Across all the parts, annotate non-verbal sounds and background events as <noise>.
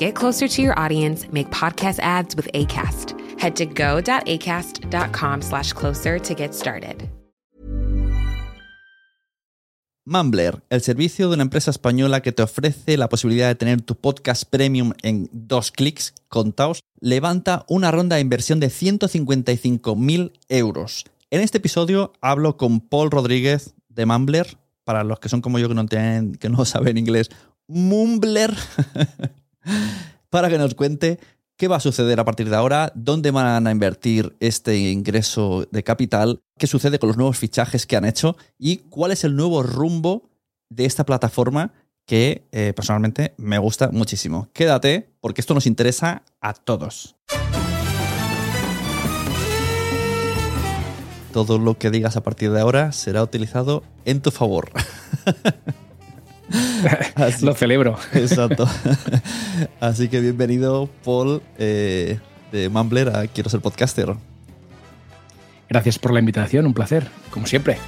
Get closer to your audience, make podcast ads with ACAST. Head to go.acast.com slash closer to get started. Mumbler, el servicio de una empresa española que te ofrece la posibilidad de tener tu podcast premium en dos clics, contaos, levanta una ronda de inversión de 155.000 euros. En este episodio hablo con Paul Rodríguez de Mumbler, para los que son como yo que no, tienen, que no <laughs> saben inglés, Mumbler, <laughs> <laughs> para que nos cuente qué va a suceder a partir de ahora, dónde van a invertir este ingreso de capital, qué sucede con los nuevos fichajes que han hecho y cuál es el nuevo rumbo de esta plataforma que eh, personalmente me gusta muchísimo. Quédate porque esto nos interesa a todos. Todo lo que digas a partir de ahora será utilizado en tu favor. <laughs> <laughs> Así, Lo celebro. Exacto. <laughs> <laughs> Así que bienvenido, Paul, eh, de Mumbler a Quiero ser podcaster. Gracias por la invitación, un placer, como siempre.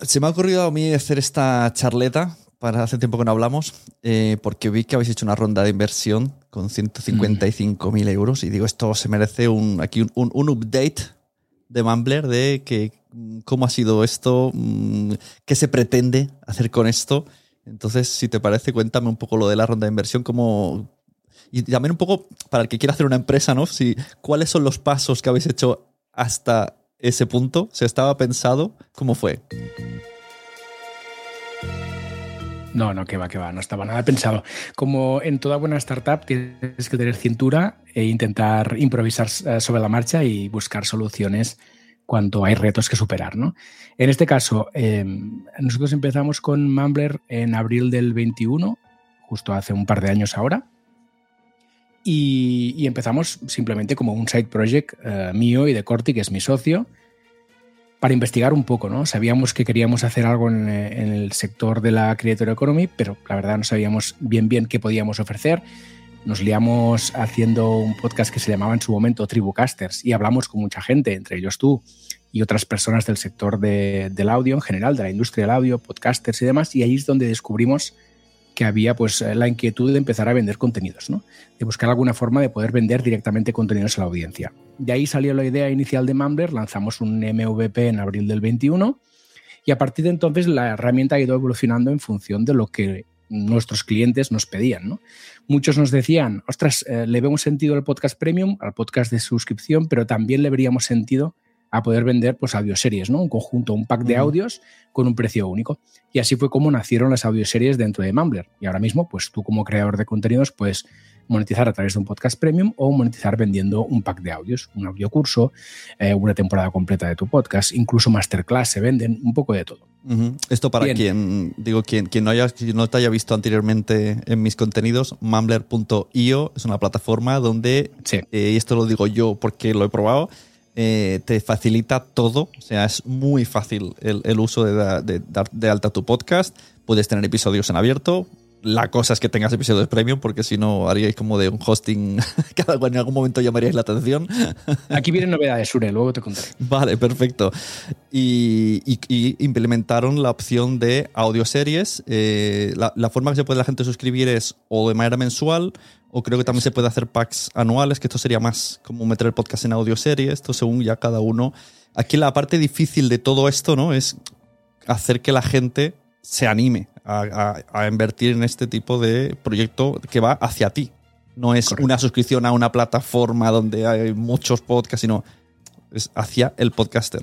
Se me ha ocurrido a mí hacer esta charleta para hace tiempo que no hablamos, eh, porque vi que habéis hecho una ronda de inversión con 155.000 euros y digo, esto se merece un, aquí un, un, un update de Mumbler de que, cómo ha sido esto, qué se pretende hacer con esto. Entonces, si te parece, cuéntame un poco lo de la ronda de inversión, cómo... Y también un poco, para el que quiera hacer una empresa, ¿no? Si, ¿Cuáles son los pasos que habéis hecho hasta ese punto? ¿Se estaba pensado? ¿Cómo fue? No, no, que va, que va, no estaba nada pensado. Como en toda buena startup tienes que tener cintura e intentar improvisar sobre la marcha y buscar soluciones cuando hay retos que superar. ¿no? En este caso, eh, nosotros empezamos con Mumbler en abril del 21, justo hace un par de años ahora. Y, y empezamos simplemente como un side project eh, mío y de Corti, que es mi socio, para investigar un poco, ¿no? Sabíamos que queríamos hacer algo en, en, el sector de la Creator Economy, pero la verdad no sabíamos bien bien qué podíamos ofrecer. Nos liamos haciendo un podcast que se llamaba en su momento Tribucasters y hablamos con mucha gente, entre ellos tú y otras personas del sector de, del audio en general, de la industria del audio, podcasters y demás, y ahí es donde descubrimos que había pues la inquietud de empezar a vender contenidos, ¿no? de buscar alguna forma de poder vender directamente contenidos a la audiencia. De ahí salió la idea inicial de Mumbler, lanzamos un MVP en abril del 21 y a partir de entonces la herramienta ha ido evolucionando en función de lo que nuestros clientes nos pedían. ¿no? Muchos nos decían, ostras, eh, le vemos sentido al podcast premium, al podcast de suscripción, pero también le veríamos sentido a poder vender pues audioseries, ¿no? Un conjunto, un pack de audios con un precio único. Y así fue como nacieron las audioseries dentro de Mumbler. Y ahora mismo, pues tú como creador de contenidos puedes monetizar a través de un podcast premium o monetizar vendiendo un pack de audios, un audio curso, eh, una temporada completa de tu podcast, incluso masterclass, se venden un poco de todo. Uh -huh. Esto para Bien. quien, digo, quien, quien no, haya, quien no te haya visto anteriormente en mis contenidos, mumbler.io es una plataforma donde, sí. eh, y esto lo digo yo porque lo he probado, eh, te facilita todo, o sea, es muy fácil el, el uso de, de, dar de alta tu podcast, puedes tener episodios en abierto, la cosa es que tengas episodios premium, porque si no haríais como de un hosting <laughs> cada en algún momento llamaríais la atención. Aquí vienen novedades, Sure, luego te contaré. <laughs> Vale, perfecto. Y, y, y implementaron la opción de audioseries. Eh, la, la, forma que se puede la gente suscribir es o de manera mensual, o creo que también se puede hacer packs anuales, que esto sería más como meter el podcast en audioseries, esto según ya cada uno. Aquí la parte difícil de todo esto, ¿no? Es hacer que la gente se anime a, invertir en este tipo de proyecto que va hacia ti. No es una suscripción a una plataforma donde hay muchos podcasts, sino es hacia el podcaster.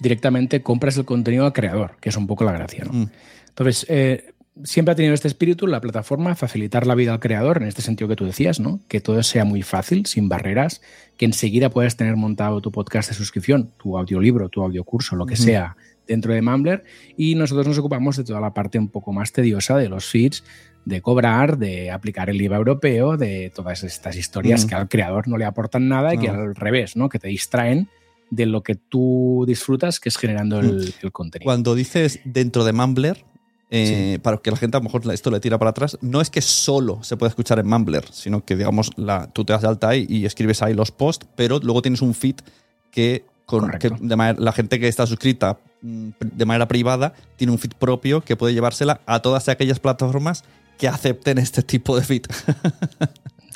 Directamente compras el contenido al creador, que es un poco la gracia. ¿no? Mm. Entonces, eh, siempre ha tenido este espíritu la plataforma, facilitar la vida al creador, en este sentido que tú decías, ¿no? Que todo sea muy fácil, sin barreras, que enseguida puedas tener montado tu podcast de suscripción, tu audiolibro, tu audiocurso, lo que sea, dentro de Mumbler. Y nosotros nos ocupamos de toda la parte un poco más tediosa de los feeds, de cobrar, de aplicar el IVA europeo, de todas estas historias que al creador no le aportan nada y que al revés, ¿no? Que te distraen de lo que tú disfrutas, que es generando el, el contenido. Cuando dices dentro de Mumbler, eh, para que la gente a lo mejor esto le tira para atrás, no es que solo se puede escuchar en Mumbler, sino que, digamos, la, tú te das de alta ahí y escribes ahí los posts, pero luego tienes un feed que, con, la gente que está suscrita mm, de manera privada tiene un feed propio que puede llevársela a todas aquellas plataformas que acepten este tipo de feed. <laughs>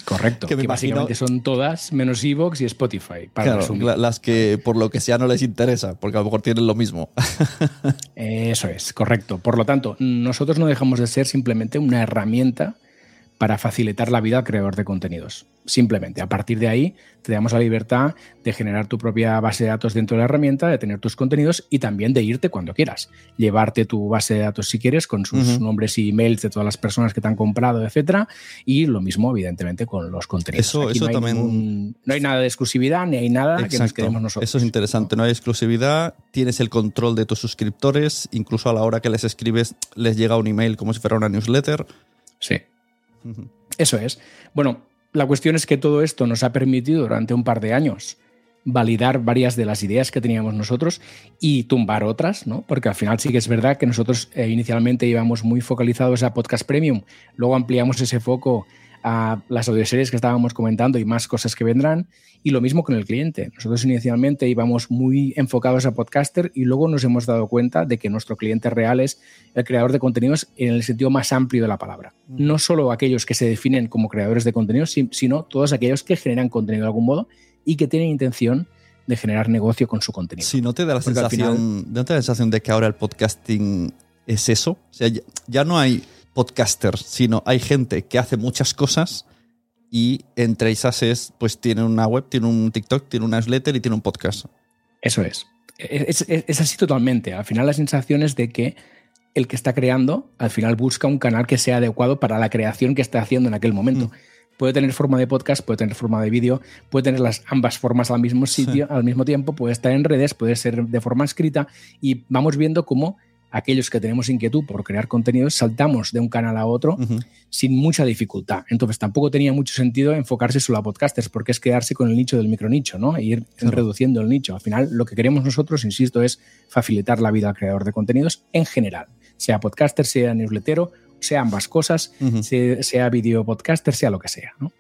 Correcto, que, básicamente son todas menos Evox y Spotify. Para las que por lo que sea no les interesa, porque a lo mejor tienen lo mismo. <laughs> Eso es, correcto. Por lo tanto, nosotros no dejamos de ser simplemente una herramienta para facilitar la vida al creador de contenidos. Simplemente, a partir de ahí, te damos la libertad de generar tu propia base de datos dentro de la herramienta, de tener tus contenidos y también de irte cuando quieras. Llevarte tu base de datos si quieres, con sus nombres y emails de todas las personas que te han comprado, etcétera. Y lo mismo, evidentemente, con los contenidos. Eso, eso no también. no hay nada de exclusividad ni hay nada que nos quedemos nosotros. Eso es interesante. No hay exclusividad, tienes el control de tus suscriptores, incluso a la hora que les escribes, les llega un email como si fuera una newsletter. Sí. Eso es. Bueno, la cuestión es que todo esto nos ha permitido durante un par de años validar varias de las ideas que teníamos nosotros y tumbar otras, ¿no? Porque al final sí que es verdad que nosotros eh, inicialmente íbamos muy focalizados a podcast premium, luego ampliamos ese foco a las audioseries que estábamos comentando y más cosas que vendrán. Y lo mismo con el cliente. Nosotros inicialmente íbamos muy enfocados a podcaster y luego nos hemos dado cuenta de que nuestro cliente real es el creador de contenidos en el sentido más amplio de la palabra. No solo aquellos que se definen como creadores de contenidos, sino todos aquellos que generan contenido de algún modo y que tienen intención de generar negocio con su contenido. Si no te da la, sensación, ¿no te da la sensación de que ahora el podcasting es eso. O sea, ya no hay podcasters, sino hay gente que hace muchas cosas y entre esas es, pues tiene una web, tiene un TikTok, tiene una newsletter y tiene un podcast. Eso es. Es, así totalmente. Al final la sensación es de que el que está creando, al final busca un canal que sea adecuado para la creación que está haciendo en aquel momento. Mm. Puede tener forma de podcast, puede tener forma de vídeo, puede tener las ambas formas al mismo sitio, al mismo tiempo, puede estar en redes, puede ser de forma escrita y vamos viendo cómo aquellos que tenemos inquietud por crear contenidos, saltamos de un canal a otro sin mucha dificultad. Entonces tampoco tenía mucho sentido enfocarse solo a podcasters, porque es quedarse con el nicho del micronicho, ¿no? E ir reduciendo el nicho. Al final, lo que queremos nosotros, insisto, es facilitar la vida al creador de contenidos en general, sea podcaster, sea newslettero, sea ambas cosas, sea, sea video podcaster, sea lo que sea, ¿no?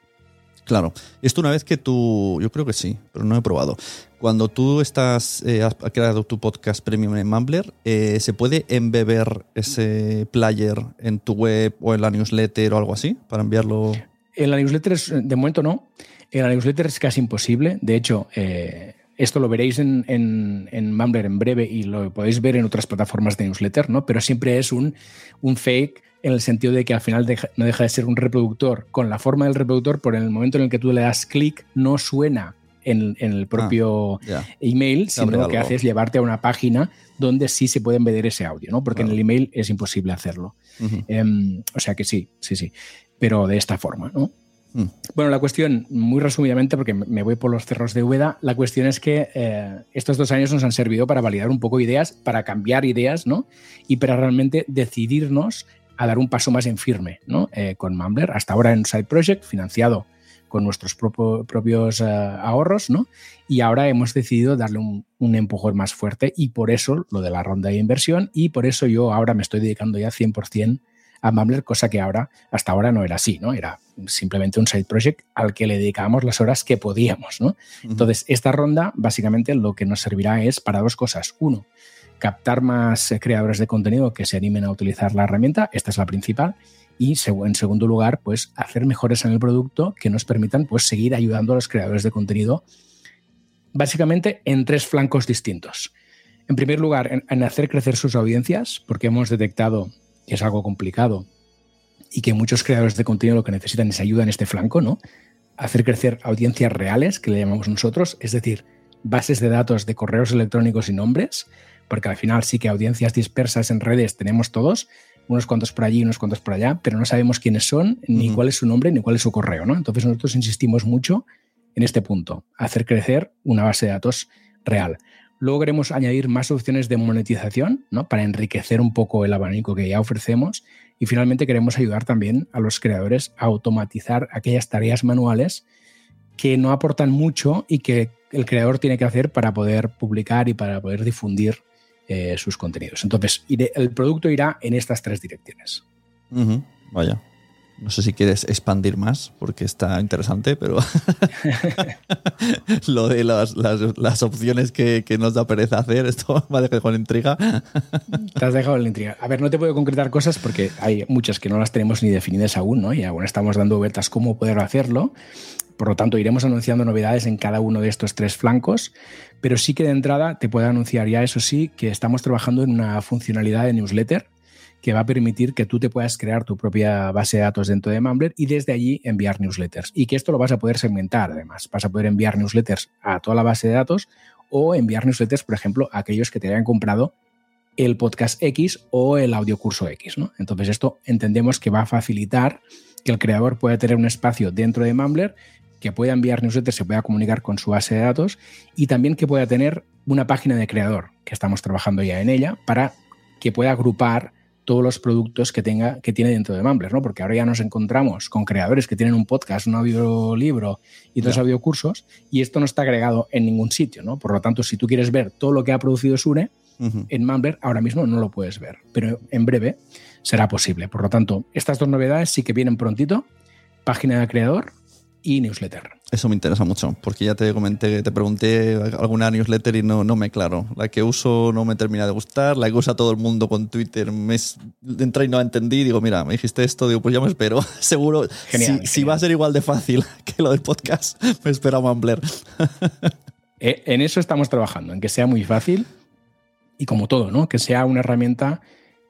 Claro. Esto una vez que tú, yo creo que sí, pero no he probado. Cuando tú estás, eh, has creado tu podcast premium en Mumbler, eh, ¿se puede embeber ese player en tu web o en la newsletter o algo así para enviarlo? En la newsletter, de momento no. En la newsletter es casi imposible. De hecho, eh, esto lo veréis en, en, en, Mumbler en breve y lo podéis ver en otras plataformas de newsletter, ¿no? Pero siempre es un, un fake en el sentido de que al final no deja de ser un reproductor con la forma del reproductor, por el momento en el que tú le das clic no suena en, el ah, propio email, sino lo que hace es llevarte a una página donde sí se puede embeder ese audio, ¿no? Porque en el email es imposible hacerlo. Em, o sea que sí, sí, sí. Pero de esta forma, ¿no? Mm. Bueno, la cuestión, muy resumidamente, porque me voy por los cerros de Úbeda, la cuestión es que eh, estos dos años nos han servido para validar un poco ideas, para cambiar ideas, ¿no? Y para realmente decidirnos a dar un paso más en firme ¿no? Eh, con Mumbler, hasta ahora en Side Project, financiado con nuestros propios eh, ahorros, ¿no? Y ahora hemos decidido darle un, un, empujón más fuerte y por eso lo de la ronda de inversión y por eso yo ahora me estoy dedicando ya 100% a Mumbler, cosa que ahora, hasta ahora no era así, ¿no? Era simplemente un side project al que le dedicábamos las horas que podíamos, ¿no? Entonces, esta ronda básicamente lo que nos servirá es para dos cosas. Uno, captar más eh, creadores de contenido que se animen a utilizar la herramienta, esta es la principal, y en segundo lugar, pues hacer mejores en el producto que nos permitan pues seguir ayudando a los creadores de contenido básicamente en tres flancos distintos. En primer lugar, en, hacer crecer sus audiencias, porque hemos detectado que es algo complicado y que muchos creadores de contenido lo que necesitan es ayuda en este flanco, ¿no? Hacer crecer audiencias reales, que le llamamos nosotros, es decir, bases de datos de correos electrónicos y nombres, porque al final sí que audiencias dispersas en redes tenemos todos, unos cuantos por allí, unos cuantos por allá, pero no sabemos quiénes son, ni cuál es su nombre, ni cuál es su correo, ¿no? Entonces nosotros insistimos mucho en este punto, hacer crecer una base de datos real. Luego queremos añadir más opciones de monetización, ¿no? Para enriquecer un poco el abanico que ya ofrecemos. Y finalmente queremos ayudar también a los creadores a automatizar aquellas tareas manuales que no aportan mucho y que el creador tiene que hacer para poder publicar y para poder difundir eh, sus contenidos. Entonces, el producto irá en estas tres direcciones. Vaya. No sé si quieres expandir más, porque está interesante, pero <laughs> <laughs> lo de las, opciones que, nos da pereza hacer, esto <laughs> me ha dejado con intriga. te has dejado en la intriga. A ver, no te puedo concretar cosas porque hay muchas que no las tenemos ni definidas aún, ¿no? Y aún estamos dando vueltas cómo poder hacerlo. Por lo tanto, iremos anunciando novedades en cada uno de estos tres flancos, pero sí que de entrada te puedo anunciar ya, eso sí, que estamos trabajando en una funcionalidad de newsletter que va a permitir que tú te puedas crear tu propia base de datos dentro de Mumbler y desde allí enviar newsletters. Y que esto lo vas a poder segmentar además. Vas a poder enviar newsletters a toda la base de datos o enviar newsletters, por ejemplo, a aquellos que te hayan comprado el podcast X o el audio curso X. ¿no? Entonces esto entendemos que va a facilitar que el creador pueda tener un espacio dentro de Mumbler que pueda enviar newsletters, se pueda comunicar con su base de datos y también que pueda tener una página de creador, que estamos trabajando ya en ella, para que pueda agrupar todos los productos que tenga que tiene dentro de Mumbler, ¿no? Porque ahora ya nos encontramos con creadores que tienen un podcast, un audiolibro y dos audiocursos y esto no está agregado en ningún sitio, ¿no? Por lo tanto, si tú quieres ver todo lo que ha producido Sure en Mumbler, ahora mismo no lo puedes ver, pero en breve será posible. Por lo tanto, estas dos novedades sí que vienen prontito, página de creador y newsletter. Eso me interesa mucho, porque ya te comenté, te pregunté alguna newsletter y no, no me claro. La que uso no me termina de gustar, la que usa todo el mundo con Twitter me entré y no entendí. Digo, mira, me dijiste esto, digo, pues ya me espero. <laughs> Seguro, si, va a ser igual de fácil <laughs> que lo del podcast, <laughs> me espera Mumbler. Eh, en eso estamos trabajando, en que sea muy fácil y como todo, ¿no? Que sea una herramienta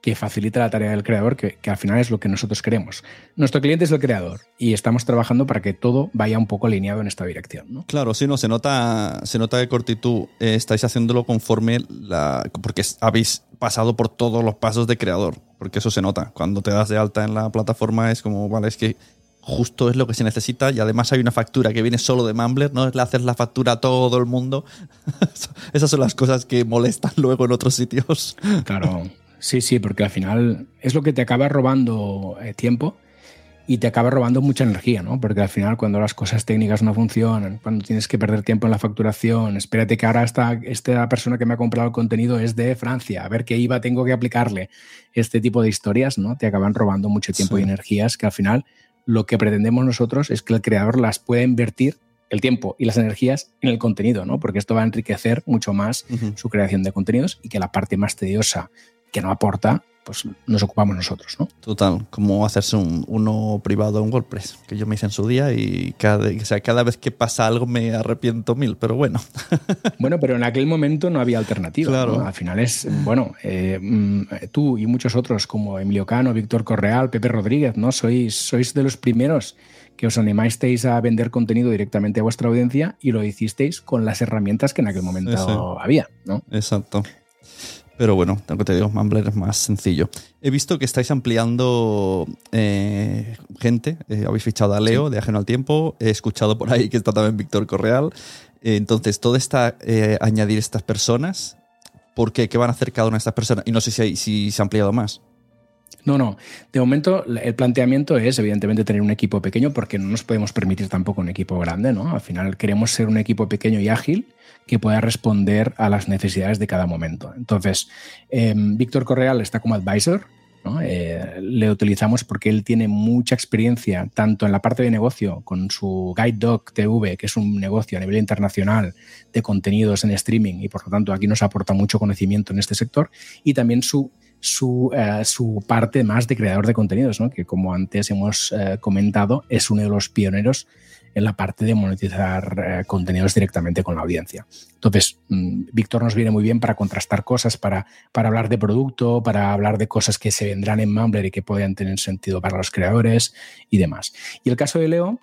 que facilita la tarea del creador, que, al final es lo que nosotros queremos. Nuestro cliente es el creador y estamos trabajando para que todo vaya un poco alineado en esta dirección. ¿no? Claro, sí, no, se nota, se nota que Cortitud eh, estáis haciéndolo conforme la. porque habéis pasado por todos los pasos de creador. Porque eso se nota. Cuando te das de alta en la plataforma es como, vale, es que justo es lo que se necesita y además hay una factura que viene solo de Mumbler, no es le hacer la factura a todo el mundo. <laughs> Esas son las cosas que molestan luego en otros sitios. Claro. Sí, sí, porque al final es lo que te acaba robando eh, tiempo y te acaba robando mucha energía, ¿no? Porque al final cuando las cosas técnicas no funcionan, cuando tienes que perder tiempo en la facturación, espérate que ahora esta, esta persona que me ha comprado el contenido es de Francia, a ver qué IVA tengo que aplicarle. Este tipo de historias, ¿no? Te acaban robando mucho tiempo y energías que al final lo que pretendemos nosotros es que el creador las pueda invertir el tiempo y las energías en el contenido, ¿no? Porque esto va a enriquecer mucho más su creación de contenidos y que la parte más tediosa que no aporta, pues nos ocupamos nosotros, ¿no? Total, como hacerse un, uno privado en WordPress, que yo me hice en su día y cada, o sea, cada vez que pasa algo me arrepiento mil, pero bueno. <laughs> Bueno, pero en aquel momento no había alternativa. Claro. Al final es, bueno, eh, mm, tú y muchos otros como Emilio Cano, Víctor Correal, Pepe Rodríguez, ¿no? Sois, sois de los primeros que os animasteis a vender contenido directamente a vuestra audiencia y lo hicisteis con las herramientas que en aquel momento había, ¿no? Exacto. Pero bueno, tengo que te digo, Mumbler es más sencillo. He visto que estáis ampliando eh, gente. Eh, habéis fichado a Leo de Ajeno al Tiempo. He escuchado por ahí que está también Víctor Correal. Eh, entonces, todo está añadir estas personas. ¿Por qué? ¿Qué van a hacer cada una de estas personas? Y no sé si, si se ha ampliado más. No, no. De momento, el planteamiento es, evidentemente, tener un equipo pequeño porque no nos podemos permitir tampoco un equipo grande, ¿no? Al final queremos ser un equipo pequeño y ágil que pueda responder a las necesidades de cada momento. Entonces, em, Víctor Correal está como advisor, eh, le utilizamos porque él tiene mucha experiencia tanto en la parte de negocio con su Guide Dog TV, que es un negocio a nivel internacional de contenidos en streaming y por lo tanto aquí nos aporta mucho conocimiento en este sector y también su, su, eh, su parte más de creador de contenidos, que como antes hemos eh, comentado es uno de los pioneros en la parte de monetizar eh, contenidos directamente con la audiencia. Entonces, mm, Víctor nos viene muy bien para contrastar cosas, para, para hablar de producto, para hablar de cosas que se vendrán en Mumbler y que podrían tener sentido para los creadores y demás. Y el caso de Leo,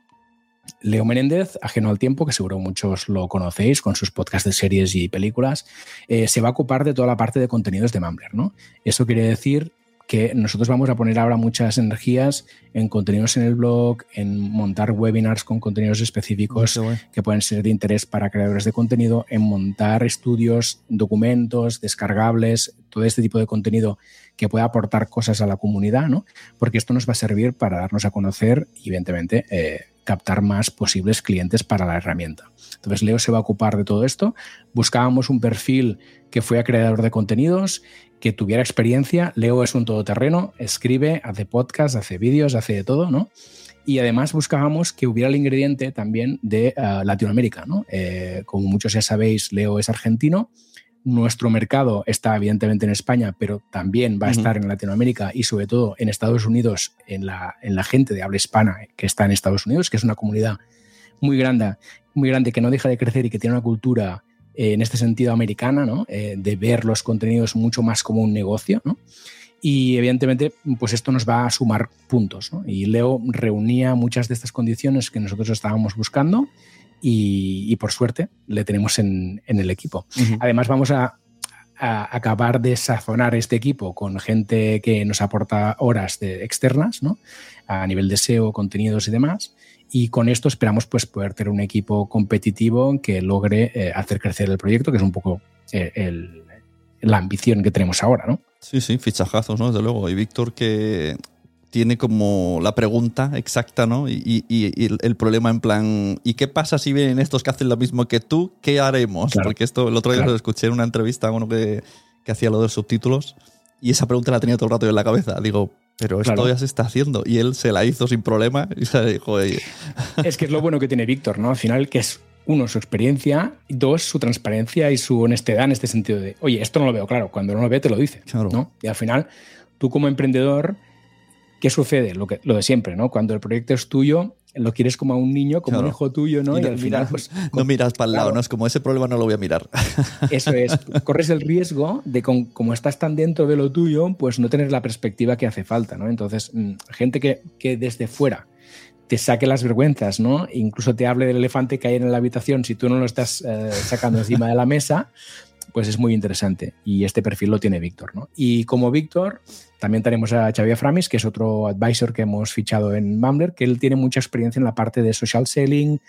Leo Menéndez, ajeno al tiempo, que seguro muchos lo conocéis con sus podcasts de series y películas, eh, se va a ocupar de toda la parte de contenidos de Mumbler. ¿no? Eso quiere decir que nosotros vamos a poner ahora muchas energías en contenidos en el blog, en montar webinars con contenidos específicos que pueden ser de interés para creadores de contenido, en montar estudios, documentos, descargables, todo este tipo de contenido que pueda aportar cosas a la comunidad, ¿no? Porque esto nos va a servir para darnos a conocer y, evidentemente, eh, captar más posibles clientes para la herramienta. Entonces Leo se va a ocupar de todo esto. Buscábamos un perfil que fuera creador de contenidos, que tuviera experiencia. Leo es un todoterreno, escribe, hace podcast, hace vídeos, hace de todo, ¿no? Y además buscábamos que hubiera el ingrediente también de eh, Latinoamérica, ¿no? Eh, como muchos ya sabéis, Leo es argentino. Nuestro mercado está evidentemente en España, pero también va a estar en Latinoamérica y sobre todo en Estados Unidos, en la, en la gente de habla hispana que está en Estados Unidos, que es una comunidad muy grande, muy grande que no deja de crecer y que tiene una cultura eh, en este sentido americana, ¿no? Eh, de ver los contenidos mucho más como un negocio. ¿no? Y evidentemente, pues esto nos va a sumar puntos. ¿no? Y Leo reunía muchas de estas condiciones que nosotros estábamos buscando y, por suerte le tenemos en, en el equipo. Además, vamos a, a, acabar de sazonar este equipo con gente que nos aporta horas de externas, ¿no? a nivel de SEO, contenidos y demás y con esto esperamos pues, poder tener un equipo competitivo que logre eh, hacer crecer el proyecto, que es un poco eh, la ambición que tenemos ahora, ¿no? Sí, sí, fichajazos, ¿no? Desde luego. Y Víctor que tiene como la pregunta exacta, ¿no? Y, el, problema en plan, ¿y qué pasa si vienen estos que hacen lo mismo que tú? ¿Qué haremos? Porque esto el otro día lo escuché en una entrevista a uno que, que hacía lo de subtítulos y esa pregunta la tenía todo el rato en la cabeza. Digo, pero esto ya se está haciendo. Y él se la hizo sin problema <laughs> y se dijo, Es que es lo bueno que tiene Víctor, ¿no? Al final, que es uno, su experiencia, y dos, su transparencia y su honestidad en este sentido de, oye, esto no lo veo claro, cuando no lo ve te lo dice. ¿no? Y al final, tú como emprendedor, ¿qué sucede? Lo, que, lo de siempre, ¿no? Cuando el proyecto es tuyo, lo quieres como a un niño, como un hijo tuyo, ¿no? Y, al final, pues. No miras para el lado, ¿no? Es como ese problema no lo voy a mirar. <laughs> Eso es. Corres el riesgo de, como estás tan dentro de lo tuyo, pues no tener la perspectiva que hace falta, ¿no? Entonces, mm, gente que, que desde fuera te saque las vergüenzas, ¿no? Incluso te hable del elefante que hay en la habitación si tú no lo estás eh, sacando encima de la mesa, pues es muy interesante. Y este perfil lo tiene Víctor, ¿no? Y como Víctor, también tenemos a Xavier Framis, que es otro advisor que hemos fichado en Mumbler, que él tiene mucha experiencia en la parte de social selling,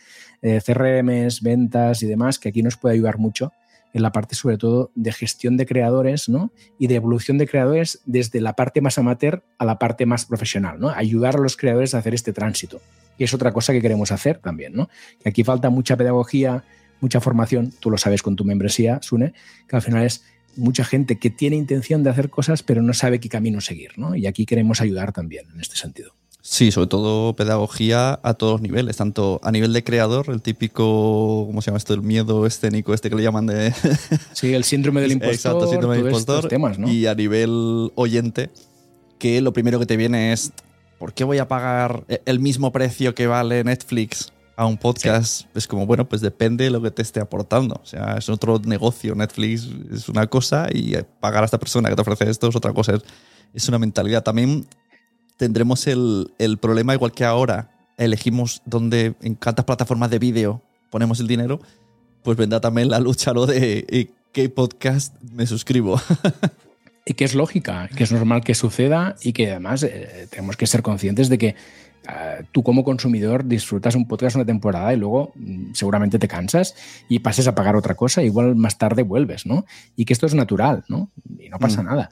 eh, CRMs, ventas y demás, que aquí nos puede ayudar mucho en la parte sobre todo de gestión de creadores ¿no? y de evolución de creadores desde la parte más amateur a la parte más profesional, ¿no? ayudar a los creadores a hacer este tránsito. Y es otra cosa que queremos hacer también, ¿no? aquí falta mucha pedagogía, mucha formación, tú lo sabes con tu membresía, Sune, que al final es mucha gente que tiene intención de hacer cosas pero no sabe qué camino seguir, ¿no? Y aquí queremos ayudar también en este sentido. Sí, sobre todo pedagogía a todos niveles, tanto a nivel de creador, el típico, ¿cómo se llama esto? El miedo escénico este que le llaman de... <laughs> Sí, el síndrome del impostor. Exacto, síndrome del impostor. Temas, ¿no? Y a nivel oyente, que lo primero que te viene es, ¿por qué voy a pagar el mismo precio que vale Netflix a un podcast es como, bueno, pues depende de lo que te esté aportando. O sea, es otro negocio. Netflix es una cosa y pagar a esta persona que te ofrece esto es otra cosa. Es, una mentalidad. También tendremos el, problema, igual que ahora elegimos dónde, en cuántas plataformas de vídeo ponemos el dinero, pues vendrá también la lucha lo de eh, qué podcast me suscribo. y que es lógica, que es normal que suceda y que además eh, tenemos que ser conscientes de que tú como consumidor disfrutas un podcast una temporada y luego mm, seguramente te cansas y pases a pagar otra cosa, igual más tarde vuelves, ¿no? Y que esto es natural, ¿no? Y no pasa mm. nada.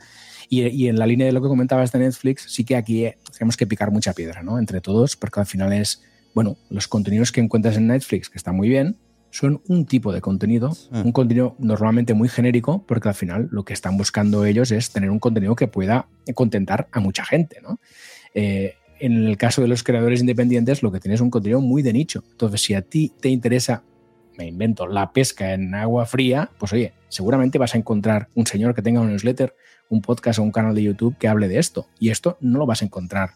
Y, en la línea de lo que comentabas de Netflix, sí que aquí eh, tenemos que picar mucha piedra, ¿no? Entre todos, porque al final es, bueno, los contenidos que encuentras en Netflix, que están muy bien, son un tipo de contenido, un contenido normalmente muy genérico, porque al final lo que están buscando ellos es tener un contenido que pueda contentar a mucha gente, ¿no? Eh, en el caso de los creadores independientes, lo que tienes es un contenido muy de nicho. Entonces, si a ti te interesa, me invento, la pesca en agua fría, pues oye, seguramente vas a encontrar un señor que tenga un newsletter, un podcast o un canal de YouTube que hable de esto. Y esto no lo vas a encontrar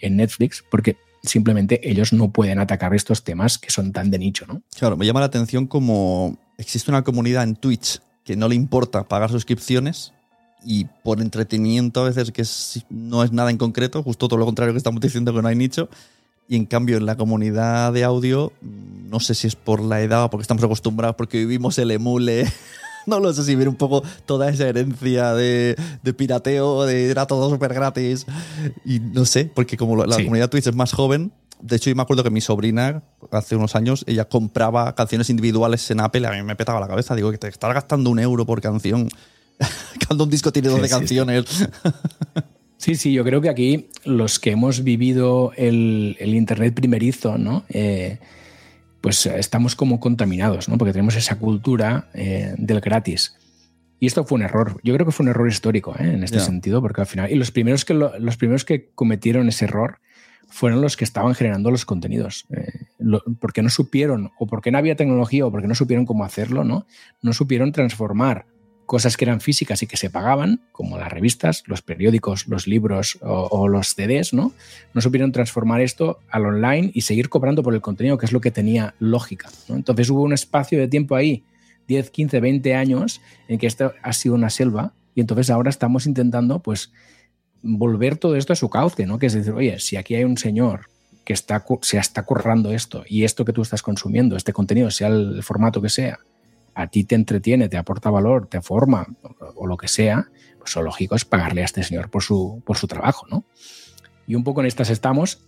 en Netflix porque simplemente ellos no pueden atacar estos temas que son tan de nicho, ¿no? Claro, me llama la atención como existe una comunidad en Twitch que no le importa pagar suscripciones y por entretenimiento a veces que no es nada en concreto, justo todo lo contrario que estamos diciendo que no hay nicho. Y en cambio en la comunidad de audio, no sé si es por la edad o porque estamos acostumbrados, porque vivimos el emule <laughs> no lo sé si viene un poco toda esa herencia de, pirateo, de era todo súper gratis. Y no sé, porque como la, comunidad Twitch es más joven, de hecho yo me acuerdo que mi sobrina, hace unos años, ella compraba canciones individuales en Apple a mí me petaba la cabeza. Digo, que te estás gastando un euro por canción <laughs> cuando un disco tiene 12 canciones. <laughs> Sí, sí, yo creo que aquí los que hemos vivido el, Internet primerizo, ¿no? Eh, pues estamos como contaminados, ¿no? Porque tenemos esa cultura eh, del gratis. Y esto fue un error. Yo creo que fue un error histórico ¿eh? en este sentido, porque al final. Y los primeros que, los primeros que cometieron ese error fueron los que estaban generando los contenidos. porque no supieron, o porque no había tecnología, o porque no supieron cómo hacerlo, ¿no? No supieron transformar cosas que eran físicas y que se pagaban, como las revistas, los periódicos, los libros o, los CDs, ¿no? No supieron transformar esto al online y seguir cobrando por el contenido, que es lo que tenía lógica. Entonces hubo un espacio de tiempo ahí, 10, 15, 20 años, en que esto ha sido una selva y entonces ahora estamos intentando, pues, volver todo esto a su cauce, ¿no? Que es decir, oye, si aquí hay un señor que está, se está currando esto y esto que tú estás consumiendo, este contenido, sea el formato que sea, a ti te entretiene, te aporta valor, te forma o, lo que sea, pues lo lógico es pagarle a este señor por su, por su trabajo, ¿no? Y un poco en estas estamos,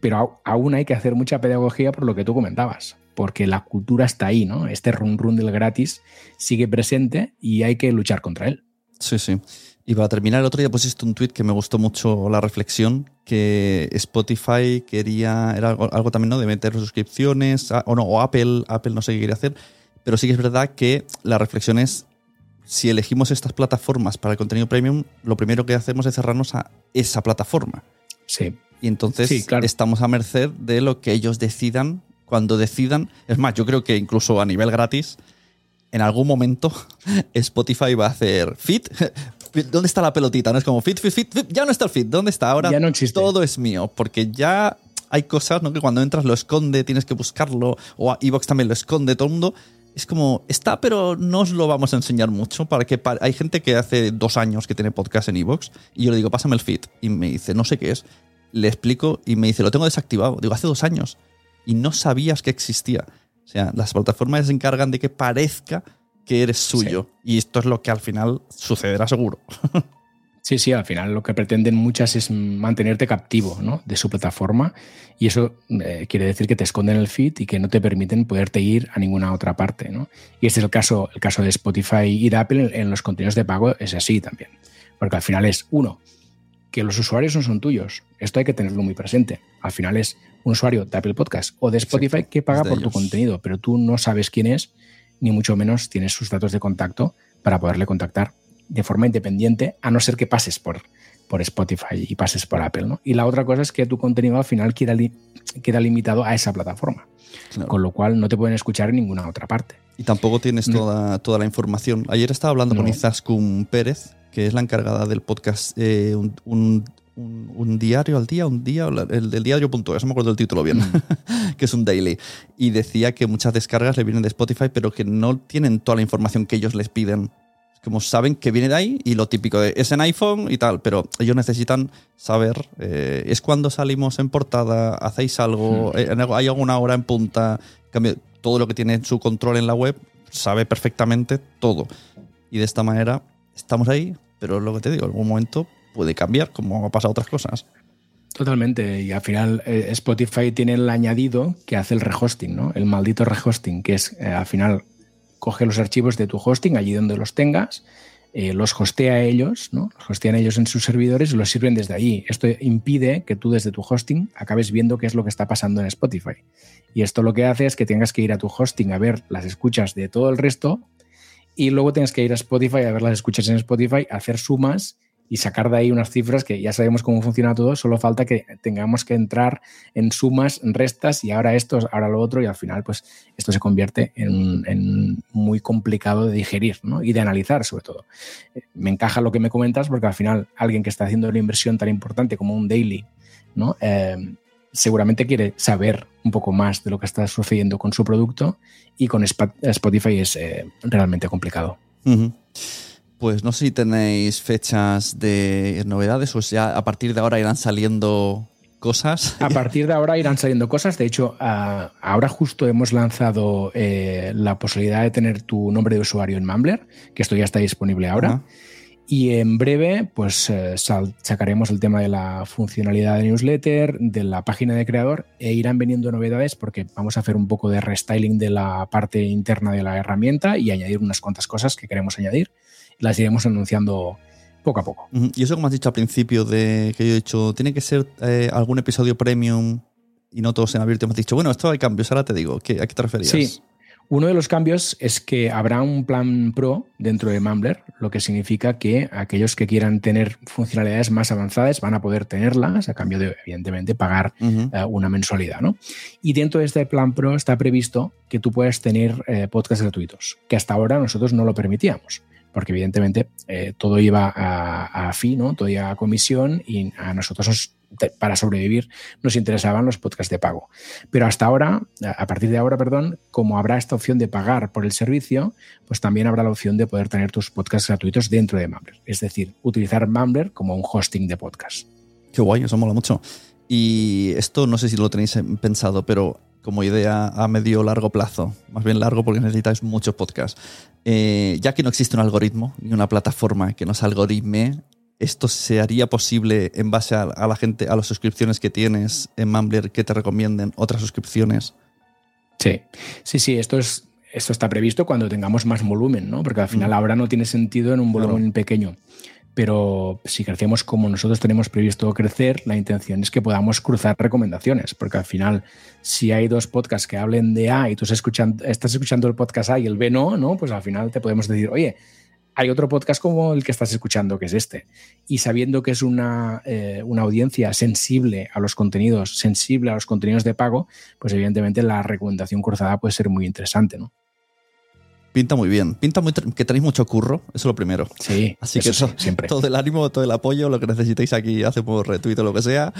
pero aún hay que hacer mucha pedagogía por lo que tú comentabas, porque la cultura está ahí, ¿no? Este run run del gratis sigue presente y hay que luchar contra él. Sí, sí. Y para terminar, el otro día pusiste un tweet que me gustó mucho la reflexión, que Spotify quería, era algo, también, ¿no? De meter suscripciones, o no, o Apple, Apple no sé qué quería hacer, pero sí que es verdad que la reflexión es, si elegimos estas plataformas para el contenido premium, lo primero que hacemos es cerrarnos a esa plataforma. Sí. Y entonces estamos a merced de lo que ellos decidan cuando decidan. Es más, yo creo que incluso a nivel gratis, en algún momento <laughs> Spotify va a hacer fit. <laughs> ¿Dónde está la pelotita? No es como fit, fit, fit, Ya no está el fit. ¿Dónde está? Ahora ya no existe. todo es mío. Porque ya hay cosas ¿no? que cuando entras lo esconde, tienes que buscarlo. O a Evox también lo esconde, todo el mundo es como, está, pero no os lo vamos a enseñar mucho. Para que hay gente que hace dos años que tiene podcast en Evox y yo le digo, pásame el feed. Y me dice, no sé qué es. Le explico y me dice, lo tengo desactivado. Digo, hace dos años. Y no sabías que existía. O sea, las plataformas se encargan de que parezca que eres suyo. Y esto es lo que al final sucederá seguro. <laughs> Sí, sí, al final lo que pretenden muchas es mantenerte captivo ¿no? de su plataforma y eso eh, quiere decir que te esconden el feed y que no te permiten poderte ir a ninguna otra parte. ¿no? Y este es el caso, el caso de Spotify y de Apple en los contenidos de pago es así también. Porque al final es, uno, que los usuarios no son tuyos. Esto hay que tenerlo muy presente. Al final es un usuario de Apple Podcast o de Spotify que paga por tu contenido, pero tú no sabes quién es, ni mucho menos tienes sus datos de contacto para poderle contactar de forma independiente, a no ser que pases por, por Spotify y pases por Apple. ¿no? Y la otra cosa es que tu contenido al final queda, queda limitado a esa plataforma, con lo cual no te pueden escuchar en ninguna otra parte. Y tampoco tienes toda, toda la información. Ayer estaba hablando con Izaskun Pérez, que es la encargada del podcast eh, un, diario al día, un día, el del diario.es, no me acuerdo el título bien, mm. <laughs> que es un daily. Y decía que muchas descargas le vienen de Spotify, pero que no tienen toda la información que ellos les piden como saben que viene de ahí y lo típico es en iPhone y tal, pero ellos necesitan saber, eh, es cuando salimos en portada, hacéis algo, hmm. eh, hay alguna hora en punta, cambio, todo lo que tiene su control en la web, sabe perfectamente todo. Y de esta manera estamos ahí, pero lo que te digo, en algún momento puede cambiar, como ha pasado otras cosas. Totalmente, y al final eh, Spotify tiene el añadido que hace el rehosting, ¿no? El maldito rehosting, que es al final coge los archivos de tu hosting allí donde los tengas, eh, los hostea ellos, ¿no? Los hostean ellos en sus servidores y los sirven desde allí. Esto impide que tú desde tu hosting acabes viendo qué es lo que está pasando en Spotify. Y esto lo que hace es que tengas que ir a tu hosting a ver las escuchas de todo el resto y luego tienes que ir a Spotify a ver las escuchas en Spotify, hacer sumas y sacar de ahí unas cifras que ya sabemos cómo funciona todo, solo falta que tengamos que entrar en sumas, restas y ahora esto, ahora lo otro y al final pues esto se convierte en, muy complicado de digerir y de analizar sobre todo. Me encaja lo que me comentas porque al final alguien que está haciendo una inversión tan importante como un daily, ¿no? Eh, seguramente quiere saber un poco más de lo que está sucediendo con su producto y con Spotify es eh, realmente complicado. Pues no sé si tenéis fechas de novedades o ya a partir de ahora irán saliendo cosas. A partir de ahora irán saliendo cosas. De hecho, ahora justo hemos lanzado eh, la posibilidad de tener tu nombre de usuario en Mumbler, que esto ya está disponible ahora. Y en breve, pues eh, sacaremos el tema de la funcionalidad de newsletter, de la página de creador, e irán veniendo novedades porque vamos a hacer un poco de restyling de la parte interna de la herramienta y añadir unas cuantas cosas que queremos añadir. Las iremos anunciando poco a poco. Y eso, como has dicho al principio, de que yo he dicho, tiene que ser eh, algún episodio premium y no todos en abierto. Me has dicho, bueno, esto hay cambios, ahora te digo, ¿a qué te referías? Sí, uno de los cambios es que habrá un plan Pro dentro de Mumbler, lo que significa que aquellos que quieran tener funcionalidades más avanzadas van a poder tenerlas a cambio de, evidentemente, pagar eh, una mensualidad. ¿no? Y dentro de este plan Pro está previsto que tú puedas tener eh, podcasts gratuitos, que hasta ahora nosotros no lo permitíamos porque evidentemente eh, todo iba a, a ¿no? todo iba a comisión y a nosotros nos para sobrevivir nos interesaban los podcasts de pago. Pero hasta ahora, a partir de ahora, perdón, como habrá esta opción de pagar por el servicio, pues también habrá la opción de poder tener tus podcasts gratuitos dentro de Mumbler. Es decir, utilizar Mumbler como un hosting de podcast. Qué guay, eso mola mucho. Y esto no sé si lo tenéis pensado, pero como idea a medio largo plazo, más bien largo porque necesitáis muchos podcasts. Eh, ya que no existe un algoritmo ni una plataforma que nos algoritme ¿Esto se haría posible en base a, la gente, a las suscripciones que tienes en Mumbler que te recomienden otras suscripciones? Sí, sí, sí, esto es. Esto está previsto cuando tengamos más volumen, ¿no? Porque al final mm. ahora no tiene sentido en un volumen pequeño. Pero si crecemos como nosotros tenemos previsto crecer, la intención es que podamos cruzar recomendaciones, porque al final, si hay dos podcasts que hablen de A y tú estás escuchando, el podcast A y el B no, ¿no? Pues al final te podemos decir, oye, hay otro podcast como el que estás escuchando, que es este. Y sabiendo que es una, eh, una, audiencia sensible a los contenidos, sensible a los contenidos de pago, pues evidentemente la recomendación cruzada puede ser muy interesante, ¿no? Pinta muy bien. Pinta muy que tenéis mucho curro, eso es lo primero. Sí, así que siempre. todo el ánimo, todo el apoyo, lo que necesitéis aquí, hacemos retweet o lo que sea,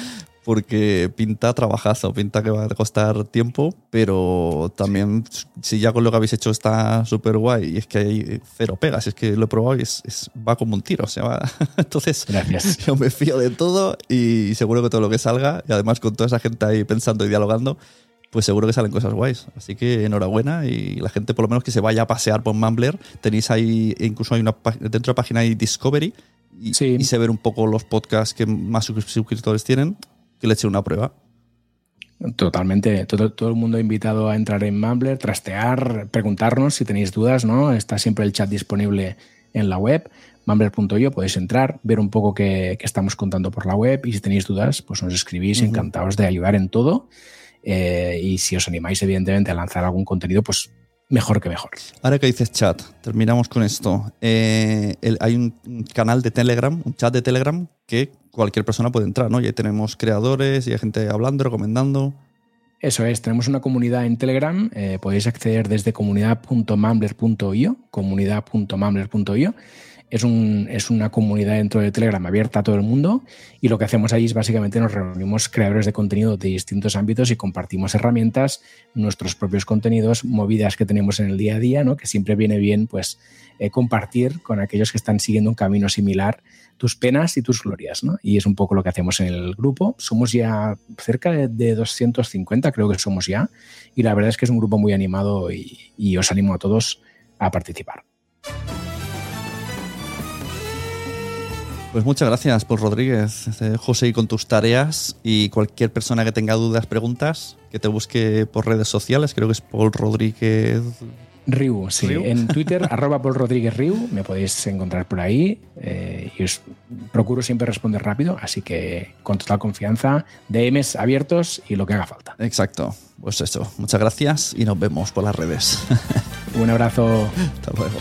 porque pinta trabajazo, pinta que va a costar tiempo, pero también si ya con lo que habéis hecho está súper guay y es que hay cero pegas, es que lo he probado y es, va como un tiro, o sea, va. <laughs> entonces Gracias. yo me fío de todo y seguro que todo lo que salga, y además con toda esa gente ahí pensando y dialogando, pues seguro que salen cosas guays. Así que enhorabuena y la gente por lo menos que se vaya a pasear por Mumbler, tenéis ahí, incluso hay una dentro de la página hay Discovery y, se ver un poco los podcasts que más suscriptores tienen, que le echen una prueba. Totalmente, todo, todo el mundo invitado a entrar en Mumbler, trastear, preguntarnos si tenéis dudas, ¿no? Está siempre el chat disponible en la web, mumbler.io, podéis entrar, ver un poco qué, estamos contando por la web y si tenéis dudas, pues nos escribís, encantados de ayudar en todo. Eh, y si os animáis, evidentemente, a lanzar algún contenido, pues mejor que mejor. Ahora que dices chat, terminamos con esto. Eh, hay un canal de Telegram, un chat de Telegram que cualquier persona puede entrar, ¿no? Y ahí tenemos creadores y hay gente hablando, recomendando. Eso es, tenemos una comunidad en Telegram, eh, podéis acceder desde comunidad.mambler.io, comunidad.mambler.io es, un, es una comunidad dentro de Telegram abierta a todo el mundo y lo que hacemos ahí es básicamente nos reunimos creadores de contenido de distintos ámbitos y compartimos herramientas, nuestros propios contenidos, movidas que tenemos en el día a día, ¿no? que siempre viene bien pues eh, compartir con aquellos que están siguiendo un camino similar tus penas y tus glorias. ¿no? Y es un poco lo que hacemos en el grupo. Somos ya cerca de, 250, creo que somos ya, y la verdad es que es un grupo muy animado y, y os animo a todos a participar. Pues muchas gracias, Paul Rodríguez. José, y con tus tareas y cualquier persona que tenga dudas, preguntas, que te busque por redes sociales, creo que es Paul Rodríguez. Riu, sí. En Twitter, <laughs> arroba Paul Rodríguez Riu, me podéis encontrar por ahí eh, y os procuro siempre responder rápido, así que con total confianza, DMs abiertos y lo que haga falta. Exacto, pues eso. Muchas gracias y nos vemos por las redes. <laughs> Un abrazo. Hasta luego.